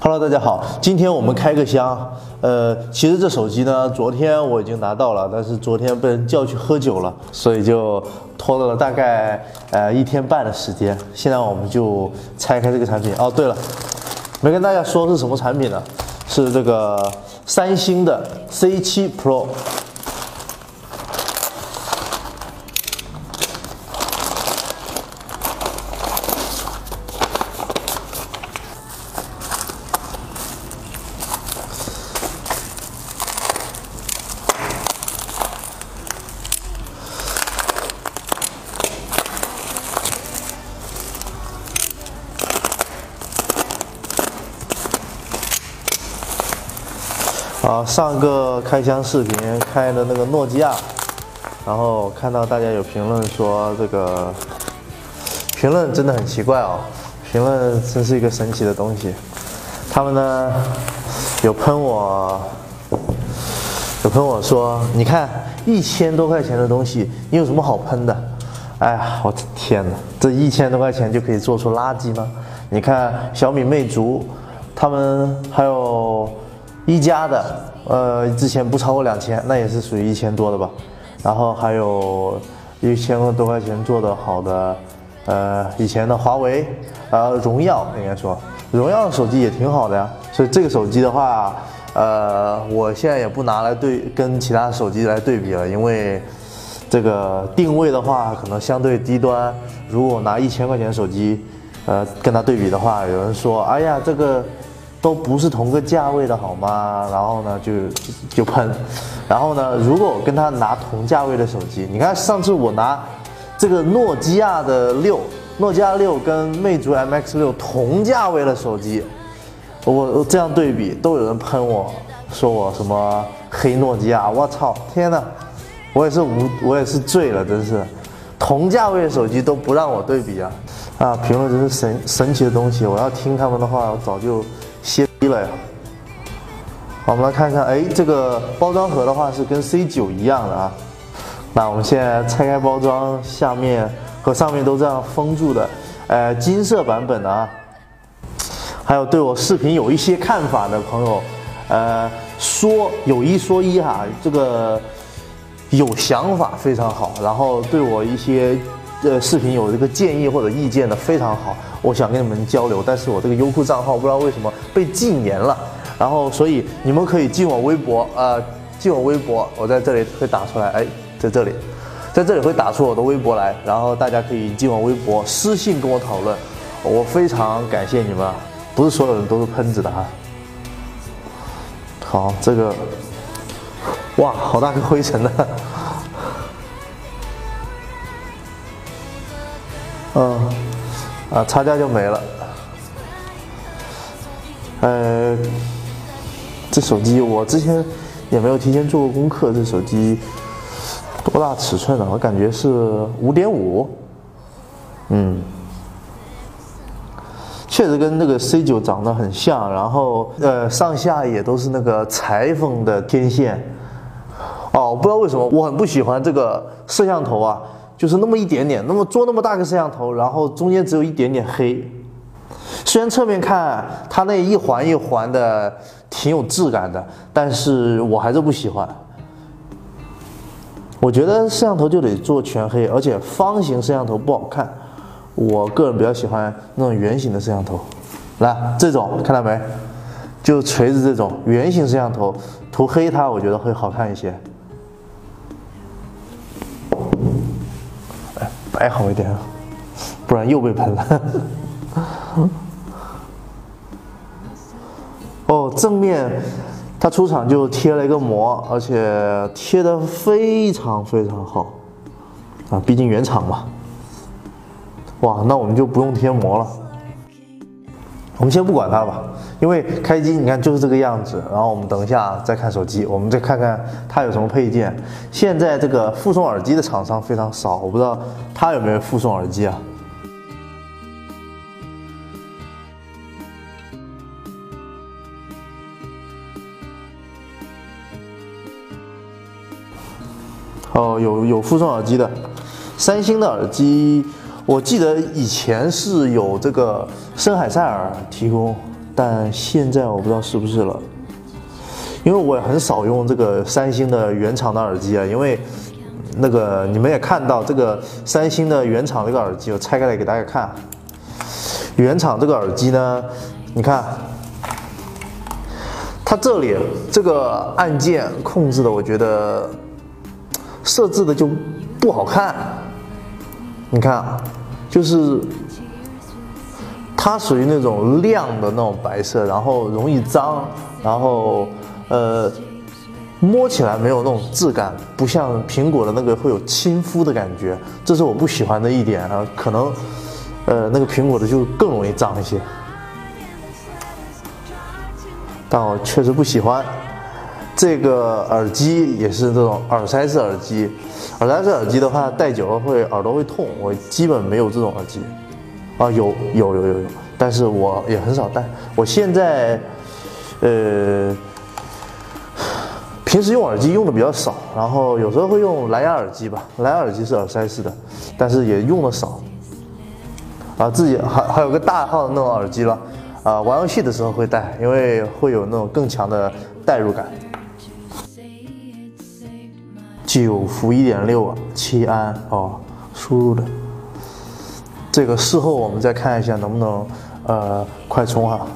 Hello，大家好，今天我们开个箱。呃，其实这手机呢，昨天我已经拿到了，但是昨天被人叫去喝酒了，所以就拖了大概呃一天半的时间。现在我们就拆开这个产品。哦，对了，没跟大家说是什么产品呢？是这个三星的 C7 Pro。啊，上个开箱视频开的那个诺基亚，然后看到大家有评论说这个评论真的很奇怪哦，评论真是一个神奇的东西。他们呢有喷我，有喷我说，你看一千多块钱的东西，你有什么好喷的？哎呀，我的天哪，这一千多块钱就可以做出垃圾吗？你看小米、魅族，他们还有。一加的，呃，之前不超过两千，那也是属于一千多的吧。然后还有一千多块钱做的好的，呃，以前的华为，呃，荣耀应该说，荣耀的手机也挺好的呀。所以这个手机的话，呃，我现在也不拿来对跟其他手机来对比了，因为这个定位的话可能相对低端。如果拿一千块钱手机，呃，跟它对比的话，有人说，哎呀，这个。都不是同个价位的好吗？然后呢，就就喷。然后呢，如果我跟他拿同价位的手机，你看上次我拿这个诺基亚的六，诺基亚六跟魅族 MX 六同价位的手机，我这样对比，都有人喷我说我什么黑诺基亚。我操，天哪！我也是无，我也是醉了，真是。同价位的手机都不让我对比啊！啊，评论真是神神奇的东西。我要听他们的话，我早就。歇低了呀！好，我们来看看，哎，这个包装盒的话是跟 C 九一样的啊。那我们现在拆开包装，下面和上面都这样封住的，呃，金色版本的啊。还有对我视频有一些看法的朋友，呃，说有一说一哈，这个有想法非常好，然后对我一些呃视频有这个建议或者意见的非常好。我想跟你们交流，但是我这个优酷账号不知道为什么被禁言了，然后所以你们可以进我微博，呃，进我微博，我在这里会打出来，哎，在这里，在这里会打出我的微博来，然后大家可以进我微博私信跟我讨论，我非常感谢你们，不是所有人都是喷子的哈。好，这个，哇，好大个灰尘呢，嗯。啊，差价就没了。呃，这手机我之前也没有提前做过功课。这手机多大尺寸呢？我感觉是五点五。嗯，确实跟那个 C 九长得很像。然后呃，上下也都是那个裁缝的天线。哦，我不知道为什么我很不喜欢这个摄像头啊。就是那么一点点，那么做那么大个摄像头，然后中间只有一点点黑。虽然侧面看它那一环一环的挺有质感的，但是我还是不喜欢。我觉得摄像头就得做全黑，而且方形摄像头不好看。我个人比较喜欢那种圆形的摄像头。来，这种看到没？就锤子这种圆形摄像头，涂黑它，我觉得会好看一些。还好一点，不然又被喷了。哦，正面他出厂就贴了一个膜，而且贴的非常非常好啊，毕竟原厂嘛。哇，那我们就不用贴膜了。我们先不管它吧，因为开机你看就是这个样子。然后我们等一下再看手机，我们再看看它有什么配件。现在这个附送耳机的厂商非常少，我不知道它有没有附送耳机啊。哦，有有附送耳机的，三星的耳机我记得以前是有这个森海塞尔提供，但现在我不知道是不是了。因为我很少用这个三星的原厂的耳机啊，因为那个你们也看到这个三星的原厂这个耳机，我拆开来给大家看。原厂这个耳机呢，你看，它这里这个按键控制的，我觉得设置的就不好看。你看，就是它属于那种亮的那种白色，然后容易脏，然后呃摸起来没有那种质感，不像苹果的那个会有亲肤的感觉，这是我不喜欢的一点啊。可能呃那个苹果的就更容易脏一些，但我确实不喜欢。这个耳机也是这种耳塞式耳机。耳塞式耳机的话，戴久了会耳朵会痛。我基本没有这种耳机，啊，有有有有有，但是我也很少戴。我现在，呃，平时用耳机用的比较少，然后有时候会用蓝牙耳机吧。蓝牙耳机是耳塞式的，但是也用的少。啊，自己还还有个大号的那种耳机了，啊，玩游戏的时候会戴，因为会有那种更强的代入感。九伏一点六啊，七安哦，输入的。这个事后我们再看一下能不能呃快充哈。